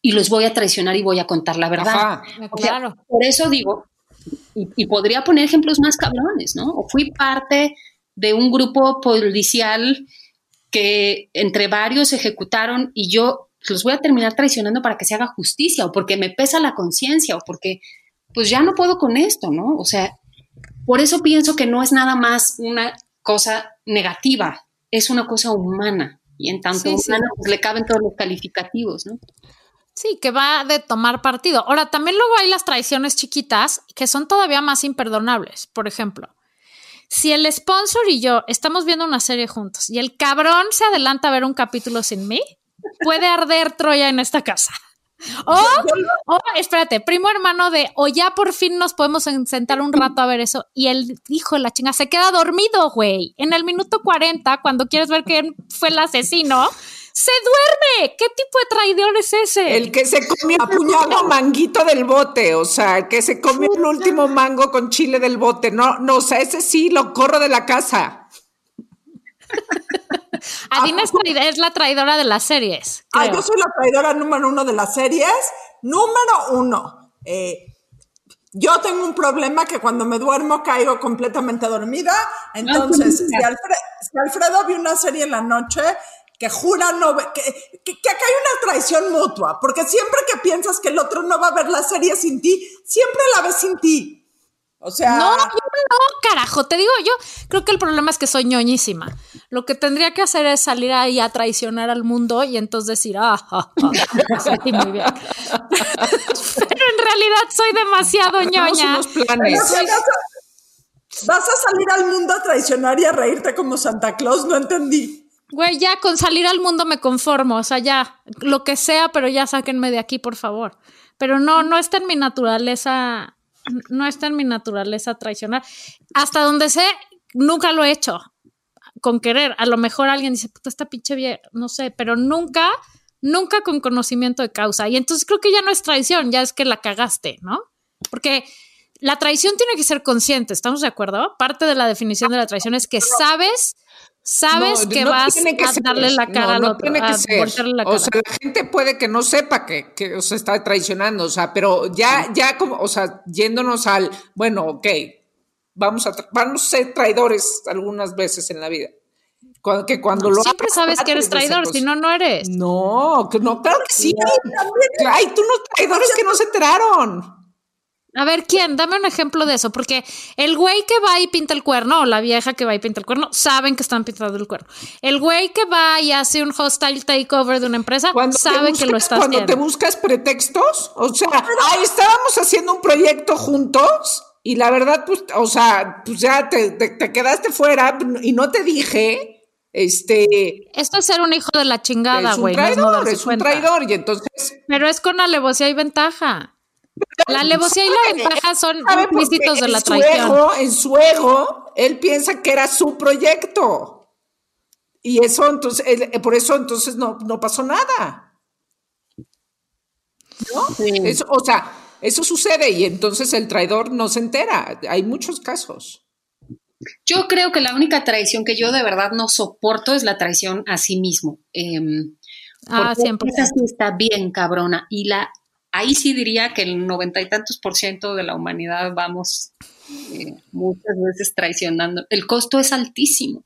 y los voy a traicionar y voy a contar la verdad. Ajá. O sea, Claro. por eso digo, y, y podría poner ejemplos más cabrones, ¿no? O fui parte de un grupo policial que entre varios ejecutaron y yo los voy a terminar traicionando para que se haga justicia o porque me pesa la conciencia o porque pues ya no puedo con esto, ¿no? O sea, por eso pienso que no es nada más una cosa negativa, es una cosa humana y en tanto Sí, sí. humana pues le caben todos los calificativos, ¿no? Sí, que va de tomar partido. Ahora, también luego hay las traiciones chiquitas que son todavía más imperdonables. Por ejemplo, si el sponsor y yo estamos viendo una serie juntos y el cabrón se adelanta a ver un capítulo sin mí, puede arder Troya en esta casa. O, o, espérate, primo hermano de, o ya por fin nos podemos en- sentar un rato a ver eso. Y el hijo de la chinga se queda dormido, güey. En el minuto 40, cuando quieres ver quién fue el asesino, se duerme. ¿Qué tipo de traidor es ese? El que se comió el último manguito del bote, o sea, el que se comió el último mango con chile del bote. No, no, o sea, ese sí lo corro de la casa. Adina es, traid- es la traidora de las series. Ah, yo soy la traidora número uno de las series. Número uno. Eh, yo tengo un problema que cuando me duermo caigo completamente dormida. Entonces, si, Alfre- si Alfredo vio una serie en la noche que jura no ve- que, que, que acá hay una traición mutua, porque siempre que piensas que el otro no va a ver la serie sin ti, siempre la ves sin ti. O sea, No, yo no, carajo. Te digo, yo creo que el problema es que soy ñoñísima. Lo que tendría que hacer es salir ahí a traicionar al mundo y entonces decir, ah, me sentí muy bien. Pero en realidad soy demasiado ñoña. planes. si vas, a, vas a salir al mundo a traicionar y a reírte como Santa Claus, no entendí. Güey, ya con salir al mundo me conformo. O sea, ya, lo que sea, pero ya sáquenme de aquí, por favor. Pero no, no está en mi naturaleza, no está en mi naturaleza traicionar. Hasta donde sé, nunca lo he hecho con querer. A lo mejor alguien dice, puta, esta pinche vieja, no sé, pero nunca, nunca con conocimiento de causa. Y entonces creo que ya no es traición, ya es que la cagaste, ¿no? Porque la traición tiene que ser consciente, ¿estamos de acuerdo? Parte de la definición de la traición es que sabes, sabes No, que no vas tiene que a ser. darle la cara no, al no otro, tiene que a ser. la O cara. sea, la gente puede que no sepa que, que o sea, está traicionando, o sea, pero ya, ya como, o sea, yéndonos al, bueno, ok, vamos a, tra- vamos a ser traidores algunas veces en la vida. Cuando, que cuando lo Siempre hagas, sabes que eres traidor, si no, no eres. No, que no, claro que sí. Hay tú unos traidores que no se enteraron. A ver, ¿quién? Dame un ejemplo de eso, porque el güey que va y pinta el cuerno, o la vieja que va y pinta el cuerno, saben que están pintando el cuerno. El güey que va y hace un hostile takeover de una empresa, Cuando sabe que lo buscas- está Cuando te buscas pretextos, o sea, ahí estábamos haciendo un proyecto juntos y la verdad, pues, o sea, pues ya te, te- te quedaste fuera y no te dije, este, Esto es ser un hijo de la chingada, es un güey. no es no traidor, es un cuenta. traidor y entonces Pero es con alevosía y ventaja. La alevosía y la ventaja son implícitos de la su traición. ego, en su ego, él piensa que era su proyecto. Y eso, entonces, él- por eso entonces no, no pasó nada. ¿No? Eso, o sea, eso sucede y entonces el traidor no se entera. Hay muchos casos. Yo creo que la única traición que yo de verdad no soporto es la traición a sí mismo. Em, Ah, siempre. Esa sí está bien cabrona. Y la, ahí sí diría que el noventa y tantos por ciento de la humanidad vamos eh, muchas veces traicionando. El costo es altísimo.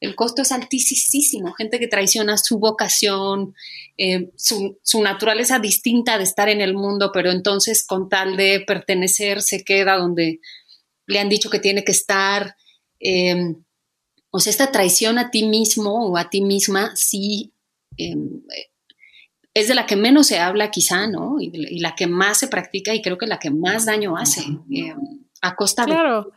El costo es altísimo. Gente que traiciona su vocación, eh, su, naturaleza distinta de estar en el mundo, pero entonces con tal de pertenecer se queda donde le han dicho que tiene que estar. Eh, o sea, esta traición a ti mismo o a ti misma sí eh, es de la que menos se habla quizá, ¿no? Y, y, la que más se practica y creo que la que más daño hace eh, a costa de... Claro.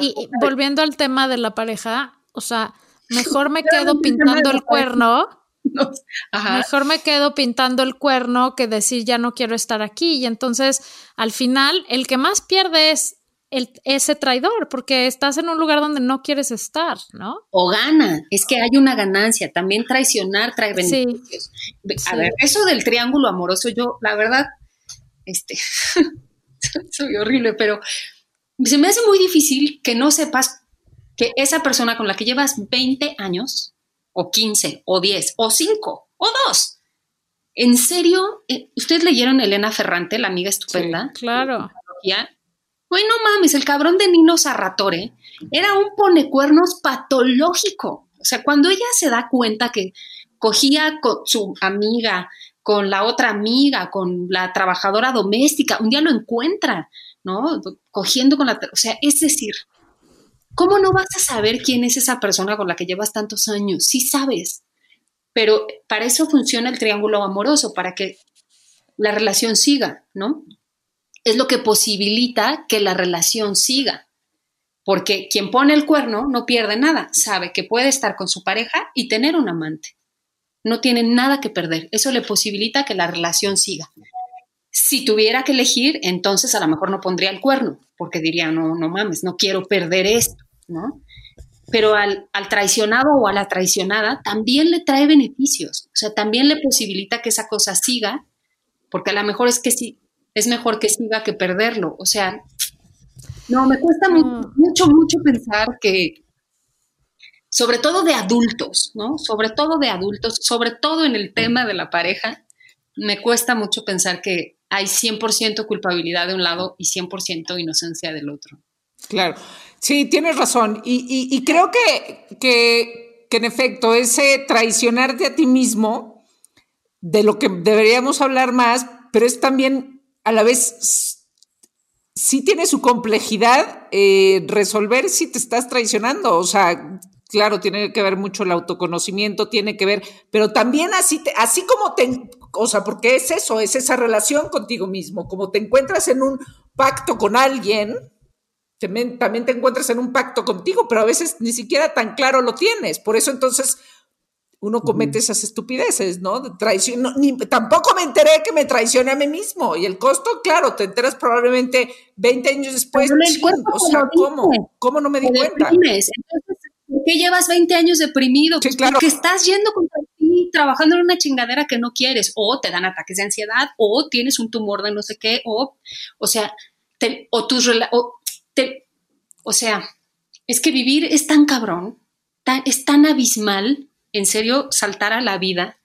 Y, y volviendo al tema de la pareja, o sea, mejor me quedo pintando el cuerno No, ajá. Mejor me quedo pintando el cuerno que decir ya no quiero estar aquí. Y entonces, al final, el que más pierde es el, ese traidor, porque estás en un lugar donde no quieres estar, ¿no? O gana, es que hay una ganancia. También traicionar trae Sí. beneficios. A Sí. ver, eso del triángulo amoroso, yo, la verdad, este, soy horrible, pero se me hace muy difícil que no sepas que esa persona con la que llevas 20 años, o 15, o 10, o 5, o 2, en serio, Eh, ¿ustedes leyeron Elena Ferrante, la amiga estupenda? Claro. Güey, no mames, el cabrón de Nino Sarratore era un ponecuernos patológico. O sea, cuando ella se da cuenta que cogía con su amiga, con la otra amiga, con la trabajadora doméstica, un día lo encuentra, ¿no? Cogiendo con la... O sea, es decir, ¿cómo no vas a saber quién es esa persona con la que llevas tantos años? Sí sabes, pero para eso funciona el triángulo amoroso, para que la relación siga, ¿no? Es lo que posibilita que la relación siga. Porque quien pone el cuerno no pierde nada, sabe que puede estar con su pareja y tener un amante. No tiene nada que perder. Eso le posibilita que la relación siga. Si tuviera que elegir, entonces a lo mejor no pondría el cuerno, porque diría, no, no mames, no quiero perder esto, ¿no? Pero al, al traicionado o a la traicionada también le trae beneficios, o sea, también le posibilita que esa cosa siga, porque a lo mejor es que sí, es mejor que siga que perderlo. O sea, no, me cuesta mu- mucho, mucho pensar que, sobre todo de adultos, ¿no? Sobre todo de adultos, sobre todo en el tema de la pareja, me cuesta mucho pensar que hay 100% culpabilidad de un lado y 100% inocencia del otro. Claro, sí, tienes razón. Y, y- y creo que, que, que en efecto, ese traicionarte a ti mismo, de lo que deberíamos hablar más, pero es también a la vez, sí tiene su complejidad eh, resolver si te estás traicionando. O sea, claro, tiene que ver mucho el autoconocimiento, tiene que ver, pero también así, te- así como te, o sea, porque es eso, es esa relación contigo mismo, como te encuentras en un pacto con alguien, también, también te encuentras en un pacto contigo, pero a veces ni siquiera tan claro lo tienes. Por eso entonces uno comete esas estupideces, ¿no? De traición. no, ni- tampoco me enteré que me traicioné a mí mismo. Y el costo, claro, te enteras probablemente 20 años después. Chin, o sea, ¿cómo? ¿Cómo no me di cuenta? Entonces, ¿por qué llevas 20 años deprimido? Sí, Pues claro. Porque estás yendo contra ti, trabajando en una chingadera que no quieres, o te dan ataques de ansiedad, o tienes un tumor de no sé qué, o, o sea, te- o tus o, te- o sea, es que vivir es tan cabrón, tan- es tan abismal, en serio, saltar a la vida,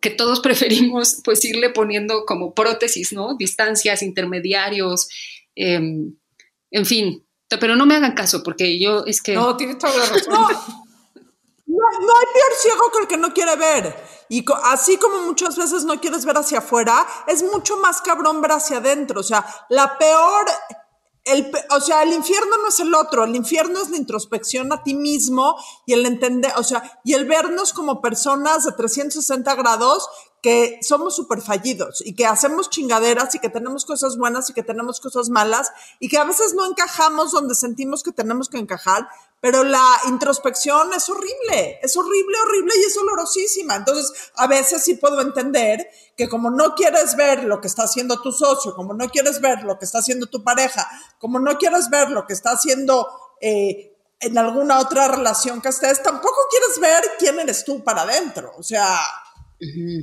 que todos preferimos pues irle poniendo como prótesis, ¿no? Distancias, intermediarios, em, en fin, pero no me hagan caso porque yo es que... No, tienes toda la razón. No, no, no hay peor ciego que el que no quiere ver. Y co- así como muchas veces no quieres ver hacia afuera, es mucho más cabrón ver hacia adentro. O sea, la peor, el, o sea, el infierno no es el otro, el infierno es la introspección a ti mismo y el entender, o sea, y el vernos como personas de 360 grados que somos súper fallidos y que hacemos chingaderas y que tenemos cosas buenas y que tenemos cosas malas y que a veces no encajamos donde sentimos que tenemos que encajar, pero la introspección es horrible, es horrible, horrible y es dolorosísima. Entonces, a veces sí puedo entender que como no quieres ver lo que está haciendo tu socio, como no quieres ver lo que está haciendo tu pareja, como no quieres ver lo que está haciendo... Eh, en alguna otra relación que estés, tampoco quieres ver quién eres tú para adentro. O sea,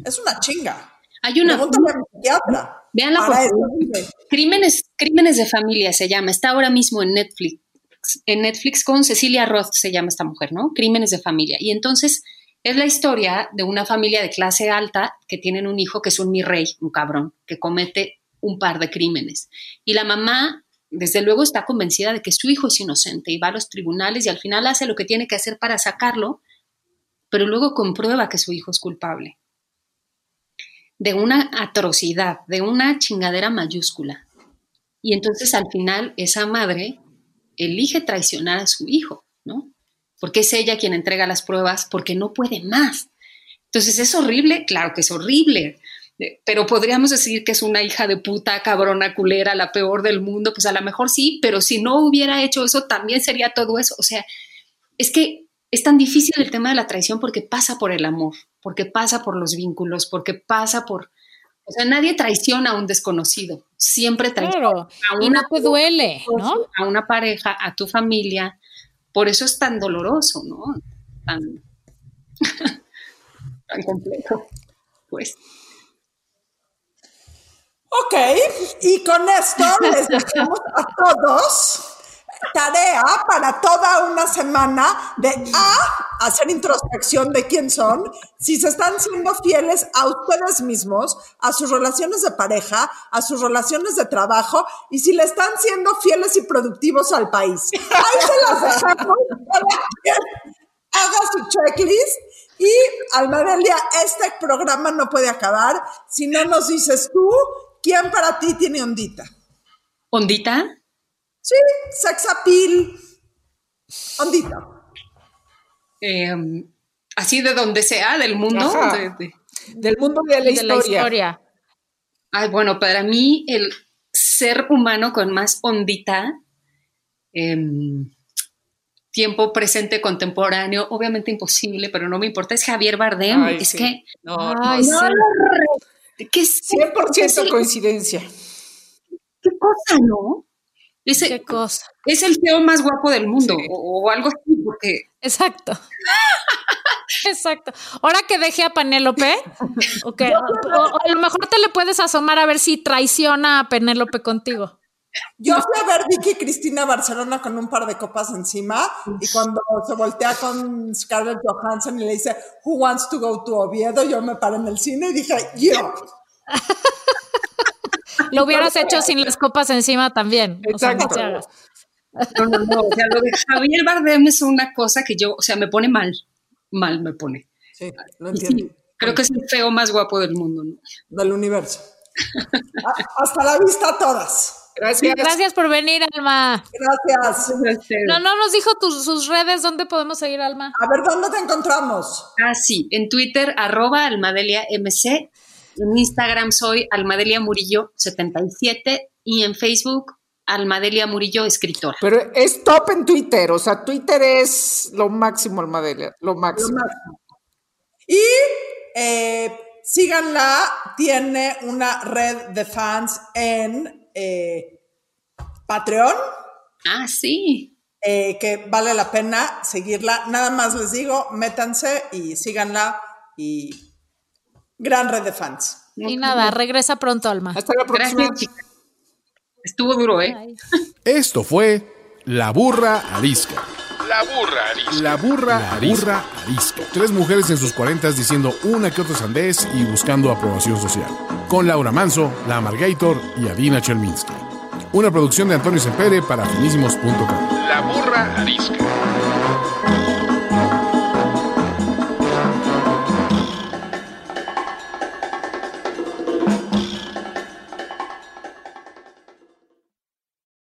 es una chinga. Hay una... Pregúntale a mi psiquiatra. Veanla por Para favor. eso dice. Crímenes, Crímenes de familia se llama, está ahora mismo en Netflix, en Netflix con Cecilia Roth se llama esta mujer, ¿no? Crímenes de familia. Y entonces es la historia de una familia de clase alta que tienen un hijo que es un mi rey, un cabrón, que comete un par de crímenes. Y la mamá, desde luego, está convencida de que su hijo es inocente y va a los tribunales y al final hace lo que tiene que hacer para sacarlo, pero luego comprueba que su hijo es culpable de una atrocidad, de una chingadera mayúscula. Y entonces al final esa madre elige traicionar a su hijo, ¿no? Porque es ella quien entrega las pruebas, porque no puede más. Entonces es horrible, claro que es horrible, eh, pero podríamos decir que es una hija de puta, cabrona, culera, la peor del mundo, pues a lo mejor sí, pero si no hubiera hecho eso, también sería todo eso. O sea, es que es tan difícil el tema de la traición porque pasa por el amor. Porque pasa por los vínculos, porque pasa por... O sea, nadie traiciona a un desconocido, siempre traiciona Claro. a Y una no te duele, ¿no? a una pareja, a tu familia. Por eso es tan doloroso, ¿no? Tan, tan complejo. Pues Ok, y con esto les dejamos a todos tarea para toda una semana de A, hacer introspección de quién son, si se están siendo fieles a ustedes mismos, a sus relaciones de pareja, a sus relaciones de trabajo y si le están siendo fieles y productivos al país. Ahí se las dejamos. Cada quien Haga su checklist y Almadelia, este programa no puede acabar si no nos dices tú quién para ti tiene ondita. ondita, Sí, sex appeal. Ondita. eh, así de donde sea, del mundo. Ajá. de- de- Del mundo de la De historia. la historia. Ay, bueno, para mí el ser humano con más ondita, em, tiempo presente contemporáneo, obviamente imposible, pero no me importa, es Javier Bardem. Ay, es sí. que, No, Ay, no, sí. ¿qué es 100% qué coincidencia. cosa, no? Es, Qué cosa. es el feo más guapo del mundo, Sí. o, o algo así, porque Exacto. Exacto. Ahora que deje a Penélope, o- o a lo mejor te le puedes asomar a ver si traiciona a Penélope contigo. Yo fui a ver Vicky Cristina Barcelona con un par de copas encima y cuando se voltea con Scarlett Johansson y le dice Who wants to go to Oviedo, yo me paré en el cine y dije yo. Lo hubieras hecho sin las copas encima también. O sea, no Exacto. no, no, no, o sea, lo de Javier Bardem es una cosa que yo, o sea, me pone mal, mal me pone. Sí, lo Y entiendo. sí, creo que es el feo más guapo del mundo, ¿no? Del universo. A- hasta la vista a todas. Gracias. Gracias por venir, Alma. Gracias. No, no nos dijo tus, sus redes, ¿dónde podemos seguir, Alma? A ver, ¿dónde te encontramos? Ah, sí, en Twitter, arroba Almadelia MC, en Instagram soy Almadelia Murillo 77 y en Facebook Almadelia Murillo Escritora. Pero es top en Twitter, o sea, Twitter es lo máximo, Almadelia, lo máximo. Y eh, síganla, tiene una red de fans en eh, Patreon. Ah, sí. eh, que vale la pena seguirla. Nada más les digo, métanse y síganla y gran red de fans. Y nada, regresa pronto, Alma. Hasta la próxima. Gracias. Estuvo duro, ¿eh? Ay. Esto fue La Burra Arisca. La burra arisca. La burra, arisca. arisca. Tres mujeres en sus cuarentas diciendo una que otra sandez y buscando aprobación social. Con Laura Manso, La Amargator y Adina Chelminsky. Una producción de Antonio Sempere para finísimos.com. La burra arisca.